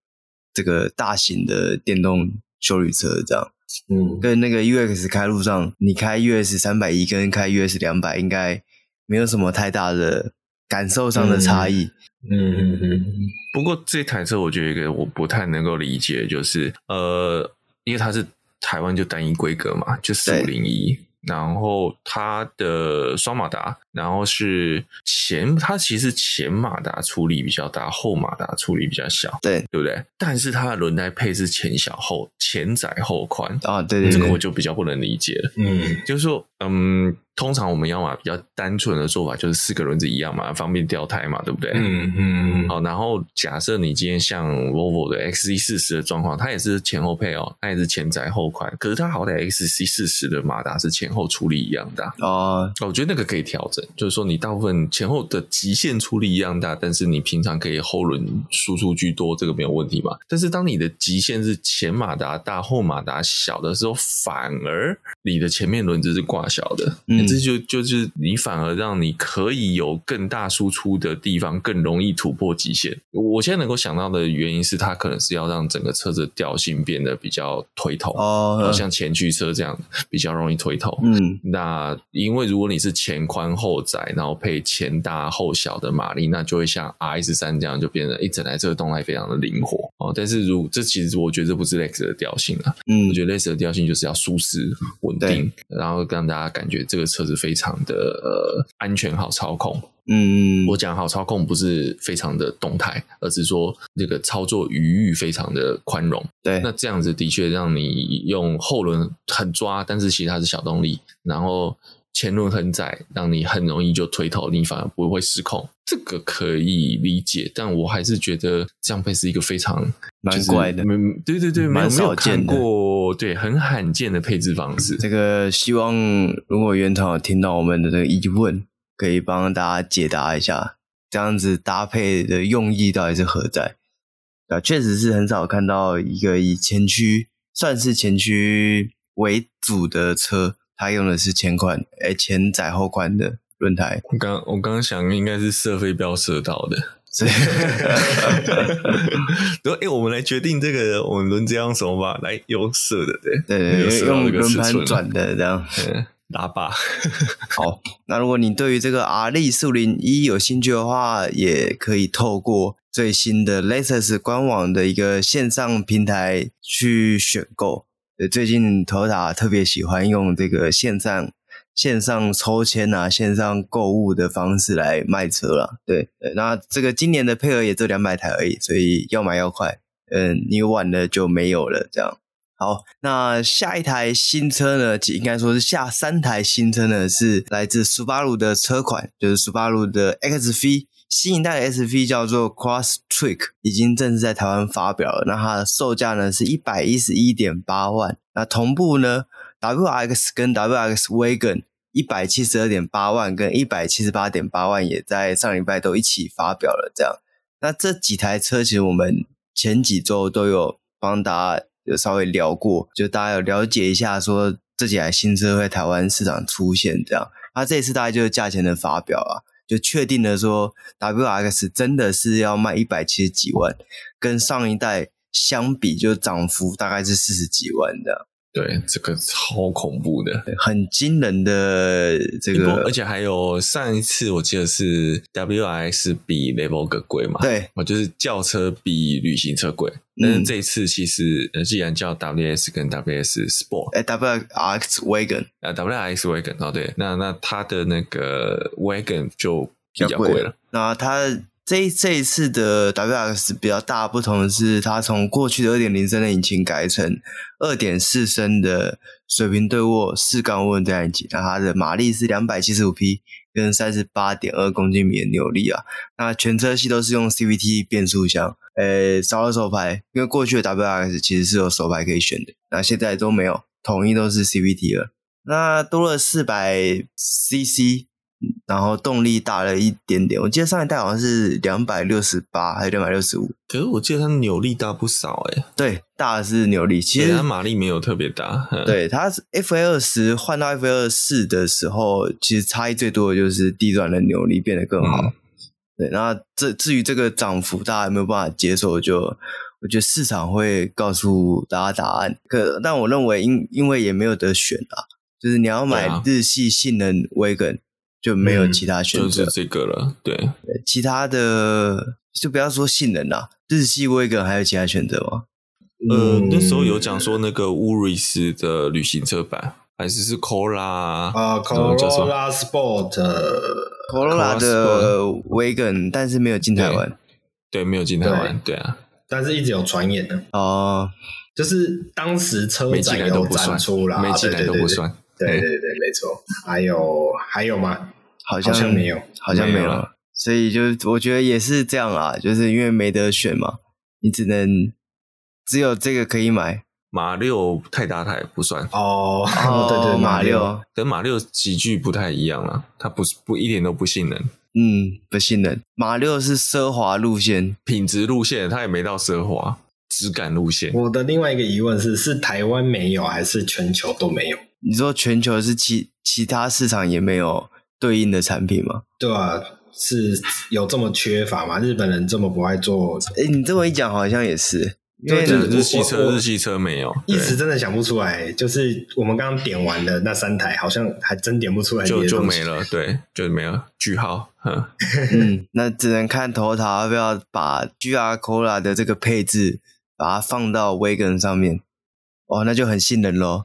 这个大型的电动修理车这样。嗯，跟那个 UX 开路上，你开 US 三百一跟开 US 两百应该没有什么太大的感受上的差异。嗯嗯嗯嗯，不过这台车我觉得一个我不太能够理解，就是呃，因为它是台湾就单一规格嘛，就四五零一，然后它的双马达。然后是前，它其实前马达出力比较大，后马达出力比较小，对对不对？但是它的轮胎配置前小后前窄后宽啊，对对，对，这个我就比较不能理解了。嗯，就是说，嗯，通常我们要嘛比较单纯的做法就是四个轮子一样嘛，方便掉胎嘛，对不对？嗯嗯。好，然后假设你今天像 Volvo 的 XC 四十的状况，它也是前后配哦，它也是前窄后宽，可是它好歹 XC 四十的马达是前后出力一样的啊，我觉得那个可以调整。就是说，你大部分前后的极限出力一样大，但是你平常可以后轮输出居多，这个没有问题嘛？但是当你的极限是前马达大、后马达小的时候，反而你的前面轮子是挂小的，嗯，这就就是你反而让你可以有更大输出的地方，更容易突破极限。我现在能够想到的原因是，它可能是要让整个车子的调性变得比较推头，哦，像前驱车这样比较容易推头。嗯，那因为如果你是前宽后窄，然后配前大后小的马力，那就会像 RS 三这样，就变成一整台车动态非常的灵活哦。但是如这其实我觉得这不是 Lexus 的调性啊，嗯，我觉得 Lexus 的调性就是要舒适稳定，然后让大家感觉这个车子非常的呃安全好操控。嗯，我讲好操控不是非常的动态，而是说这个操作余裕非常的宽容。对，那这样子的确让你用后轮很抓，但是其实它是小动力，然后。前轮很窄，让你很容易就推头，你反而不会失控。这个可以理解，但我还是觉得这样配是一个非常蛮怪的。对对对，蛮少见过，对，很罕见的配置方式。这个希望如果原厂有听到我们的这个疑问，可以帮大家解答一下，这样子搭配的用意到底是何在？啊，确实是很少看到一个以前驱算是前驱为主的车。他用的是前宽，哎，前窄后宽的轮胎。我刚我刚刚想，应该是射飞镖射到的。对，哎，我们来决定这个，我们轮子要用什么吧？来，用射的，对，对对，用轮盘转的这样，喇叭。好，那如果你对于这个 R 力四五零一有兴趣的话，也可以透过最新的 Lexus 官网的一个线上平台去选购。最近 Toyota 特别喜欢用这个线上线上抽签啊、线上购物的方式来卖车了。对，那这个今年的配额也就两百台而已，所以要买要快。嗯，你晚了就没有了。这样好，那下一台新车呢？应该说是下三台新车呢，是来自 Subaru 的车款，就是 Subaru 的 XV 新一代的 SV 叫做 Cross Trick，已经正式在台湾发表了。那它的售价呢是一百一十一点八万。那同步呢，Wx 跟 Wx Wagon 一百七十二点八万跟一百七十八点八万也在上礼拜都一起发表了。这样，那这几台车其实我们前几周都有帮大家有稍微聊过，就大家有了解一下说这几台新车会台湾市场出现这样。那这一次大概就是价钱的发表啊，就确定了说 W X 真的是要卖一百七十几万，跟上一代相比就涨幅大概是四十几万的。对，这个超恐怖的，很惊人的这个，而且还有上一次我记得是 W I X 比雷 e 格贵嘛？对，我就是轿车比旅行车贵。但是这一次其实，呃，既然叫 WS 跟 WS Sport，哎，WRX Wagon 啊，WRX Wagon 哦，对，那那它的那个 Wagon 就比较贵了。那它。这这一次的 W X 比较大不同的是，它从过去的二点零升的引擎改成二点四升的水平对卧四缸涡轮增压引擎，那它的马力是两百七十五匹，跟三十八点二公斤米的扭力啊。那全车系都是用 CVT 变速箱，呃，少了手排，因为过去的 W X 其实是有手排可以选的，那现在都没有，统一都是 CVT 了。那多了四百 CC。然后动力大了一点点，我记得上一代好像是两百六十八还是两百六十五，可是我记得它扭力大不少诶、欸、对，大的是扭力，其实它马力没有特别大。对，它 FA 二十换到 FA 二四的时候，其实差异最多的就是低转的扭力变得更好。嗯、对，然后这至于这个涨幅，大家有没有办法接受？就我觉得市场会告诉大家答案。可但我认为因因为也没有得选啊，就是你要买日系性能 Wagon。就没有其他选择，嗯，就是这个了。对，对其他的就不要说性能啦，日系 Wagon 还有其他选择吗？呃，那时候有讲说那个乌瑞斯的旅行车版，还是是 Corolla 啊，Corolla Sport，Corolla 的 Wagon，但是没有进台湾，对，没有进台湾，对啊，但是一直有传言的哦，就是当时车展有展出啦，没进来都不算。对对对，没错。还有还有吗？好像，好像没有，好像没有。了，所以就我觉得也是这样啊，就是因为没得选嘛，你只能只有这个可以买。马六太大台不算哦，哦 对对，马六跟马六几句不太一样了，它不是不一点都不信任，嗯，不信任。马六是奢华路线，品质路线，它也没到奢华，质感路线。我的另外一个疑问是：是台湾没有，还是全球都没有？你说全球是其其他市场也没有对应的产品吗？对啊，是有这么缺乏吗？日本人这么不爱做？哎，你这么一讲，好像也是，因为日系车日系车没有，一时真的想不出来。就是我们刚刚点完的那三台，好像还真点不出来，就就没了，对，就没了句号。嗯，那只能看 Toyota 要不要把 GR Corolla 的这个配置把它放到 Wagon 上面，哦，那就很信任喽。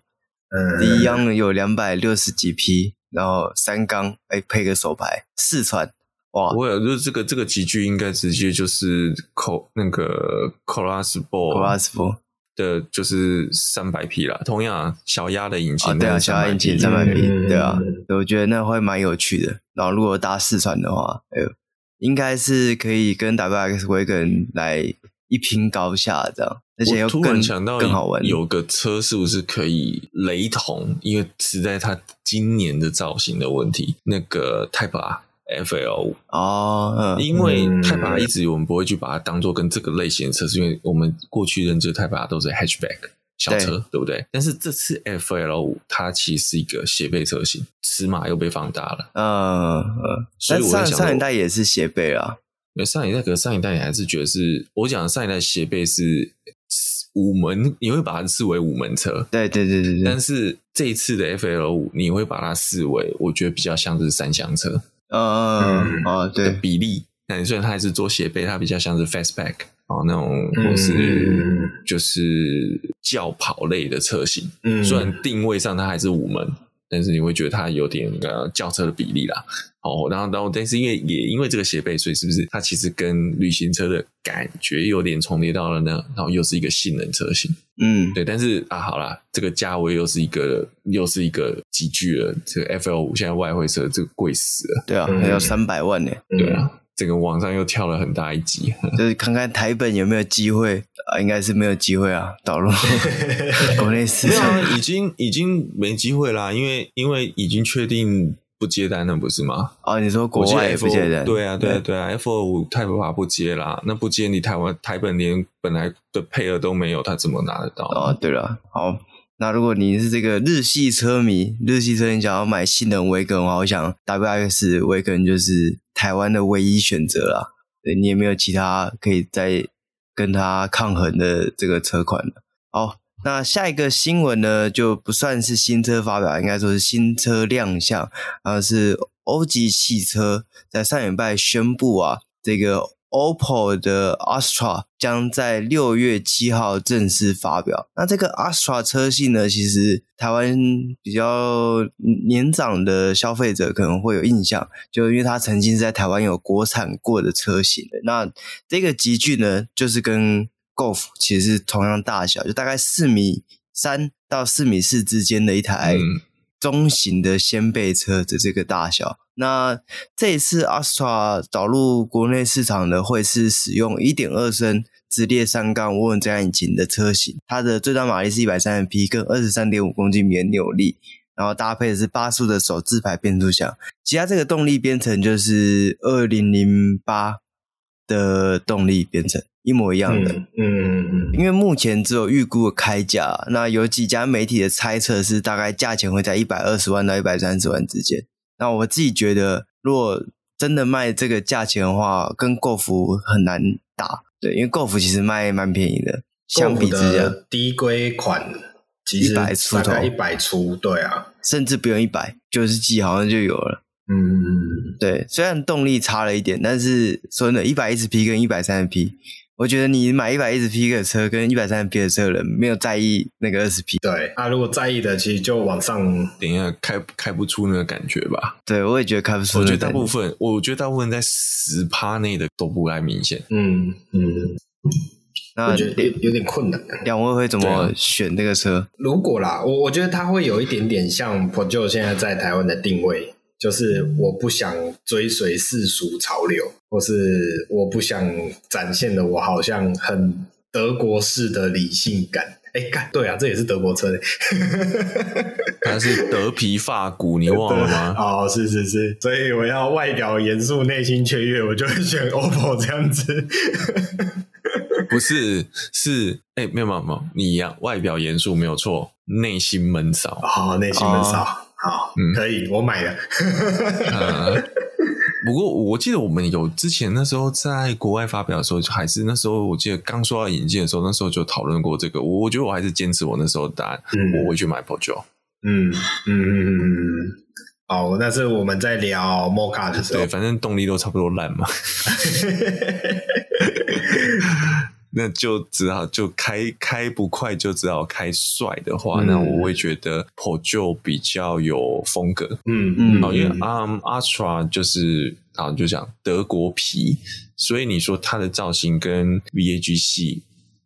第一样有两百六十几匹，然后三缸，哎，配个手排，四传，哇！我有，就是这个这个级距应该直接就是扣那个 Corolla Sport，Corolla Sport 的，就是三百匹啦。同样小鸭的引擎，对啊，小鸭引擎三百匹，对啊，我觉得那会蛮有趣的。然后如果搭四传的话，哎呦，应该是可以跟 WRX Wagon 来一拼高下这样。而且又更突然想到更好玩，有个车是不是可以雷同？因为实在它今年的造型的问题，那个 Type R F L 五哦，嗯、因为 Type R 一直我们不会去把它当做跟这个类型的车，是因为我们过去认知 Type R 都是 Hatchback 小车，对，对不对？但是这次 F L 五它其实是一个斜背车型，尺码又被放大了，嗯嗯，所以我上上一代也是斜背啊，上一代可上一代你还是觉得是我讲的上一代斜背是。五门你会把它视为五门车，对对对对对。但是这一次的 FL 五你会把它视为，我觉得比较像是三厢车，嗯嗯哦对比例。那你虽然它还是做斜背，它比较像是 fastback 啊那种，或是就是轿跑类的车型。嗯，虽然定位上它还是五门，但是你会觉得它有点呃轿车的比例啦。哦，然后，然后，但是因为也因为这个斜背，所以是不是它其实跟旅行车的感觉有点重叠到了呢？然后又是一个性能车型，嗯，对。但是啊，好啦，这个价位又是一个又是一个集聚了。这个 FL 五现在外汇车这个贵死了，对啊，还要三百万呢。对啊，整个网上又跳了很大一级，就是看看台本有没有机会啊，应该是没有机会啊，导入 国内市场，已经已经没机会啦，因为因为已经确定不接单了，不是吗？哦，你说国外也不接单？对啊，对啊，对啊，F 二五 Type R 不接啦，那不接你台湾台本连本来的配额都没有，他怎么拿得到？哦，对了，好。那如果你是这个日系车迷，日系车你想要买性能威根，我想 WRX 威根就是台湾的唯一选择啦。你也没有其他可以再跟它抗衡的这个车款了。好，那下一个新闻呢，就不算是新车发表，应该说是新车亮相，然后是欧吉汽车在上礼拜宣布啊，这个。OPPO 的 Astra 将在六月七号正式发表。那这个 Astra 车系呢，其实台湾比较年长的消费者可能会有印象，就因为它曾经在台湾有国产过的车型。那这个级距呢，就是跟 Golf 其实是同样大小，就大概四米三到四米四之间的一台中型的掀背车的这个大小。那这一次 Astra 导入国内市场的会是使用一点二升直列三缸涡轮增压引擎的车型，它的最大马力是一百三十匹，跟二十三点五公斤米扭力，然后搭配的是八速的手自排变速箱，其他这个动力编程就是二零零八的动力编程，一模一样的。嗯嗯嗯。因为目前只有预估的开价，那有几家媒体的猜测是大概价钱会在一百二十万到一百三十万之间。那我自己觉得，如果真的卖这个价钱的话，跟 Golf 很难打。对，因为 Golf 其实卖蛮便宜的，相比之下，低规款其实大概一百出，对啊，甚至不用一百，九十几好像就有了。嗯，对，虽然动力差了一点，但是说真的，一百一十匹跟一百三十匹。我觉得你买一百一十匹的车跟一百三十匹的车的人没有在意那个二十匹。对啊，如果在意的，其实就往上，等一下开开不出那个感觉吧。对，我也觉得开不出。我觉得大部分，我觉得大部分在十趴内的都不太明显。嗯嗯，那我觉得有有点困难。两位会怎么选这个车？如果啦，我我觉得它会有一点点像 Peugeot 现在在台湾的定位。就是我不想追随世俗潮流，或是我不想展现的我好像很德国式的理性感。哎，干，对啊，这也是德国车的，它是德皮发骨，你忘了吗？哦，是是是，所以我要外表严肃，内心雀跃，我就会选 OPPO 这样子。不是，是哎，没有没有没有，你一样，外表严肃没有错，内心闷骚。哦，内心闷骚。哦好，嗯，可以，我买了。呃、不过我记得我们有之前那时候在国外发表的时候，还是那时候我记得刚说到引进的时候，那时候就讨论过这个。我我觉得我还是坚持我那时候的答案，嗯、我会去买 Peugeot。嗯嗯嗯嗯嗯。好，那是我们在聊 Mocha 的时候，对，反正动力都差不多烂嘛。那就只好就开开不快，就只好开帅的话，嗯、那我会觉得 Peugeot 比较有风格。嗯嗯，嗯因为 Arm Astra 就是啊，就讲德国皮，所以你说它的造型跟 VAG 系。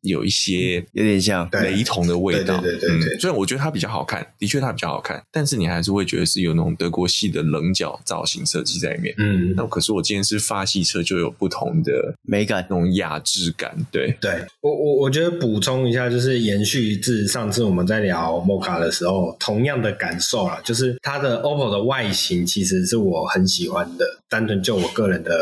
有一些有点像雷同的味道，对对对对，对。虽然我觉得它比较好看，的确它比较好看，但是你还是会觉得是有那种德国系的棱角造型设计在里面。嗯，那可是我今天是法系车，就有不同的美感，那种雅致感。对，对我我我觉得补充一下，就是延续至上次我们在聊 Mocha 的时候，同样的感受啦，就是它的 OPPO 的外形其实是我很喜欢的，单纯就我个人的。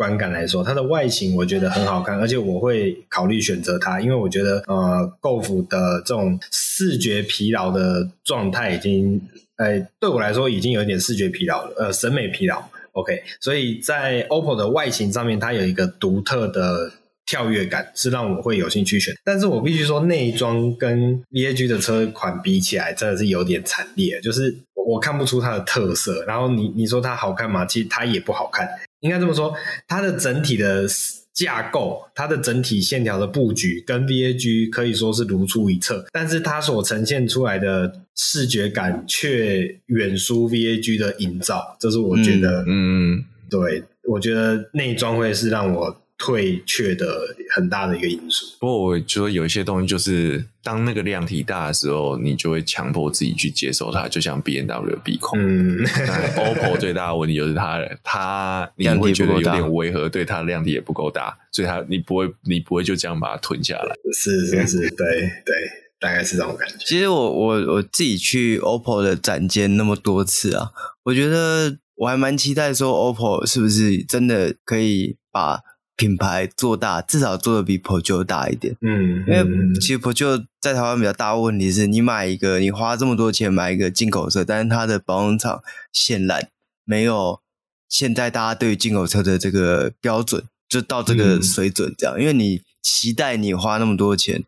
观感来说，它的外形我觉得很好看，而且我会考虑选择它，因为我觉得呃，Golf 的这种视觉疲劳的状态已经，呃，对我来说已经有一点视觉疲劳了，呃，审美疲劳。OK，所以在 OPPO 的外形上面，它有一个独特的跳跃感，是让我会有兴趣选。但是我必须说，内装跟 VAG 的车款比起来，真的是有点惨烈，就是我看不出它的特色。然后你你说它好看吗？其实它也不好看。应该这么说，它的整体的架构，它的整体线条的布局跟 VAG 可以说是如出一辙，但是它所呈现出来的视觉感却远输 VAG 的营造，这是我觉得，嗯，对，我觉得内装会是让我退却的很大的一个因素。不过我觉得有一些东西就是，当那个量体大的时候，你就会强迫自己去接受它，就像 B N W 的鼻孔。嗯，OPPO 最大的问题就是它，它你会觉得有点违和，对它的量体也不够大，所以它你不会你不会就这样把它吞下来。是是是，对对，大概是这种感觉。其实我我我自己去 OPPO 的展间那么多次啊，我觉得我还蛮期待说 OPPO 是不是真的可以把。品牌做大，至少做的比 Peugeot 大一点。嗯，因为其实 Peugeot 在台湾比较大的问题是，你买一个，你花这么多钱买一个进口车，但是它的保养厂显然没有现在大家对于进口车的这个标准，就到这个水准这样。嗯、因为你期待你花那么多钱，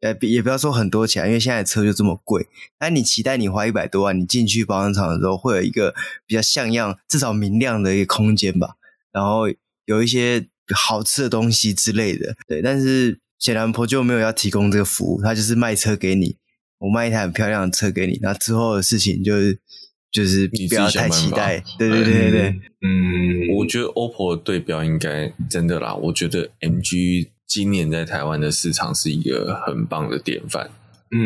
呃，也不要说很多钱，因为现在车就这么贵。但你期待你花一百多万，你进去保养厂的时候，会有一个比较像样、至少明亮的一个空间吧。然后有一些。好吃的东西之类的，对，但是显然 Peugeot 没有要提供这个服务，他就是卖车给你，我卖一台很漂亮的车给你，那之后的事情就是就是不要太期待，对对对对。对，嗯，我觉得 OPPO 的对标应该真的啦，我觉得 MG 今年在台湾的市场是一个很棒的典范。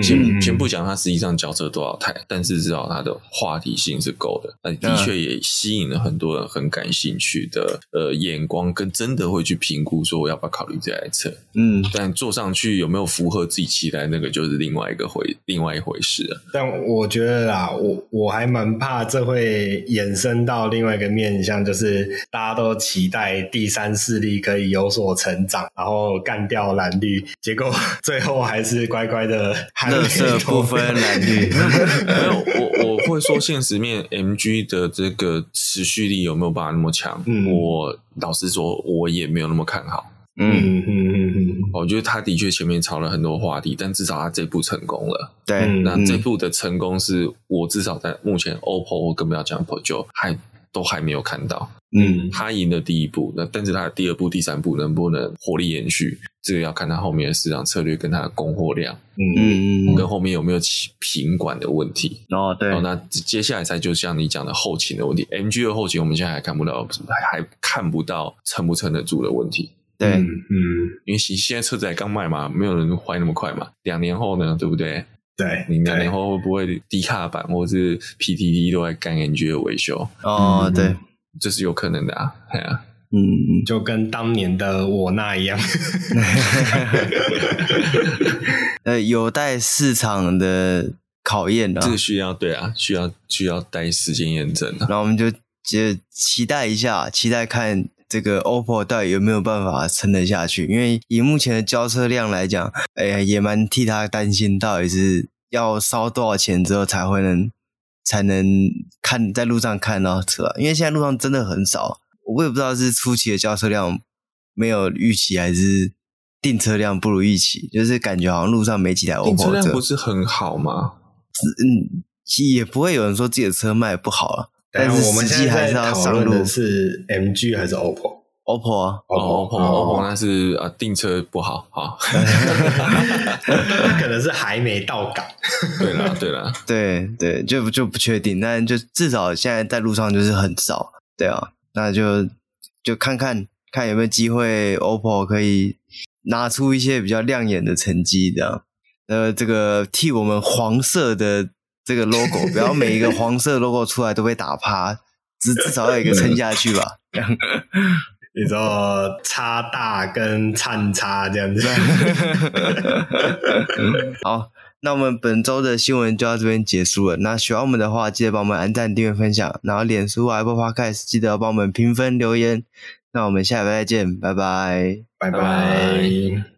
先先不讲它实际上交车多少台，但是知道它的话题性是够的，那的确也吸引了很多人很感兴趣的呃眼光，跟真的会去评估说我要不要考虑这台车。嗯，但坐上去有没有符合自己期待，那个就是另外一个回另外一回事了。但我觉得啦，我我还蛮怕这会衍生到另外一个面向，就是大家都期待第三势力可以有所成长，然后干掉蓝绿，结果 最后还是乖乖的。颜色不分男女，没有我我会说现实面，MG 的这个持续力有没有办法那么强？嗯、我老实说，我也没有那么看好。嗯嗯嗯嗯，我觉得他的确前面炒了很多话题，但至少他这步成功了。对，那这步的成功是我至少在目前 OPPO 我更不要讲 Peugeot 还都还没有看到。嗯，他赢了第一步，那但是他的第二步、第三步能不能火力延续？这个要看他后面的市场策略跟他的供货量，嗯嗯，跟后面有没有起品管的问题。哦，对。哦，那接下来才就像你讲的后勤的问题，MG 的后勤我们现在还看不到，还还看不到撑不撑得住的问题。对，嗯，因为现现在车子还刚卖嘛，没有人坏那么快嘛。两年后呢，对不对？对，你两年后会不会低卡版或是 PTT 都在干 NG 的维修？哦，对。这是有可能的啊，对啊，嗯，就跟当年的我那一样，呃，有待市场的考验的，这个需要对啊，需要需要待时间验证的。那我们就接着期待一下，期待看这个 OPPO 到底有没有办法撑得下去。因为以目前的交车量来讲，哎呀，也蛮替他担心，到底是要烧多少钱之后才会能。才能看在路上看到车，因为现在路上真的很少，我也不知道是初期的交车量没有预期，还是订车量不如预期，就是感觉好像路上没几台 OPPO 车。订车量不是很好吗？嗯，也不会有人说自己的车卖不好啊。但是我们实际还是要讨论的是 MG 还是 OPPO？OPPO 啊，OPPO，OPPO，那是啊，订车不好啊，可能是还没到港。对啦，对啦，对对，就就不确定，但就至少现在在路上就是很少，对啊，那就就看看看有没有机会，OPPO 可以拿出一些比较亮眼的成绩，这样，呃，这个替我们黄色的这个 logo，不要每一个黄色 logo 出来都被打趴，至至少要有一个撑下去吧。你说差大跟灿差这样子，好，那我们本周的新闻就到这边结束了。那喜欢我们的话，记得帮我们按赞、订阅、分享，然后脸书、Apple Podcast 记得帮我们评分、留言。那我们下礼拜再见，拜拜，拜拜。